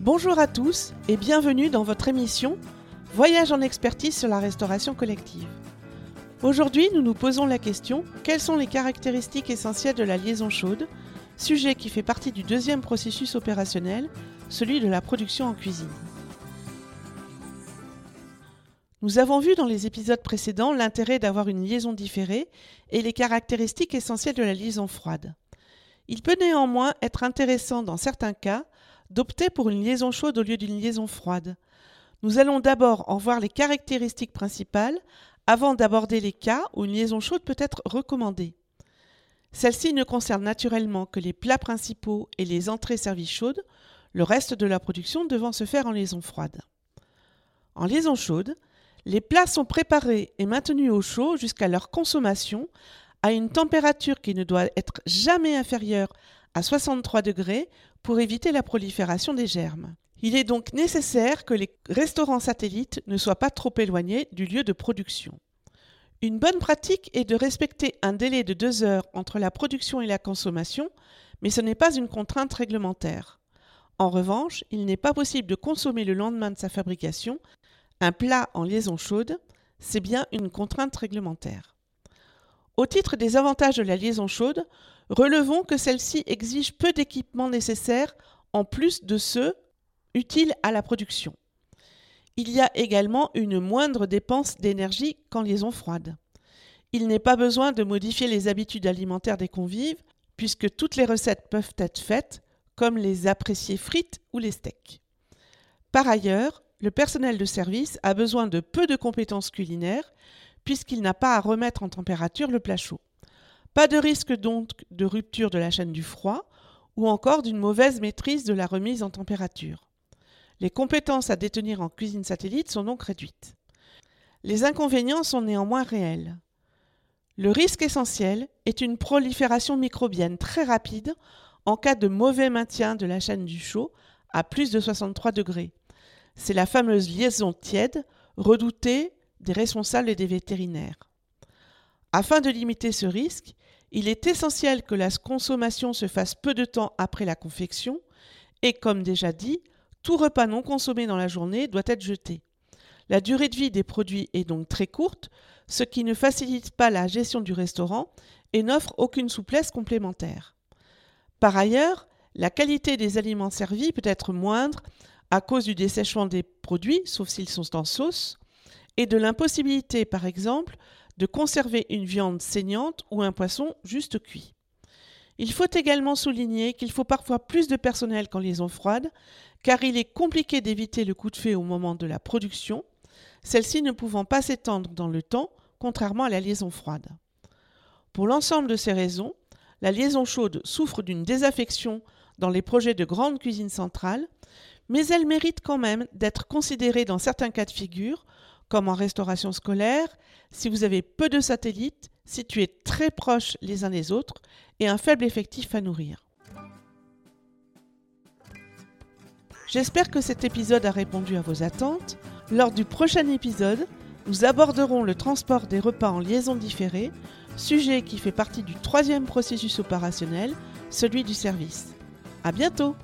Bonjour à tous et bienvenue dans votre émission Voyage en expertise sur la restauration collective. Aujourd'hui, nous nous posons la question quelles sont les caractéristiques essentielles de la liaison chaude, sujet qui fait partie du deuxième processus opérationnel, celui de la production en cuisine. Nous avons vu dans les épisodes précédents l'intérêt d'avoir une liaison différée et les caractéristiques essentielles de la liaison froide. Il peut néanmoins être intéressant dans certains cas d'opter pour une liaison chaude au lieu d'une liaison froide. Nous allons d'abord en voir les caractéristiques principales avant d'aborder les cas où une liaison chaude peut être recommandée. Celle-ci ne concerne naturellement que les plats principaux et les entrées servies chaudes, le reste de la production devant se faire en liaison froide. En liaison chaude, les plats sont préparés et maintenus au chaud jusqu'à leur consommation à une température qui ne doit être jamais inférieure à 63 degrés pour éviter la prolifération des germes. Il est donc nécessaire que les restaurants satellites ne soient pas trop éloignés du lieu de production. Une bonne pratique est de respecter un délai de deux heures entre la production et la consommation, mais ce n'est pas une contrainte réglementaire. En revanche, il n'est pas possible de consommer le lendemain de sa fabrication un plat en liaison chaude, c'est bien une contrainte réglementaire. Au titre des avantages de la liaison chaude, relevons que celle-ci exige peu d'équipements nécessaires en plus de ceux utiles à la production. Il y a également une moindre dépense d'énergie qu'en liaison froide. Il n'est pas besoin de modifier les habitudes alimentaires des convives, puisque toutes les recettes peuvent être faites, comme les appréciés frites ou les steaks. Par ailleurs, le personnel de service a besoin de peu de compétences culinaires, puisqu'il n'a pas à remettre en température le plat chaud. Pas de risque donc de rupture de la chaîne du froid ou encore d'une mauvaise maîtrise de la remise en température. Les compétences à détenir en cuisine satellite sont donc réduites. Les inconvénients sont néanmoins réels. Le risque essentiel est une prolifération microbienne très rapide en cas de mauvais maintien de la chaîne du chaud à plus de 63 degrés. C'est la fameuse liaison tiède redoutée des responsables et des vétérinaires. Afin de limiter ce risque, il est essentiel que la consommation se fasse peu de temps après la confection et, comme déjà dit, tout repas non consommé dans la journée doit être jeté. La durée de vie des produits est donc très courte, ce qui ne facilite pas la gestion du restaurant et n'offre aucune souplesse complémentaire. Par ailleurs, la qualité des aliments servis peut être moindre à cause du dessèchement des produits, sauf s'ils sont en sauce, et de l'impossibilité, par exemple, de conserver une viande saignante ou un poisson juste cuit. Il faut également souligner qu'il faut parfois plus de personnel qu'en liaison froide, car il est compliqué d'éviter le coup de feu au moment de la production, celle-ci ne pouvant pas s'étendre dans le temps, contrairement à la liaison froide. Pour l'ensemble de ces raisons, la liaison chaude souffre d'une désaffection dans les projets de grande cuisine centrale, mais elle mérite quand même d'être considérée dans certains cas de figure comme en restauration scolaire, si vous avez peu de satellites, situés très proches les uns des autres, et un faible effectif à nourrir. J'espère que cet épisode a répondu à vos attentes. Lors du prochain épisode, nous aborderons le transport des repas en liaison différée, sujet qui fait partie du troisième processus opérationnel, celui du service. À bientôt!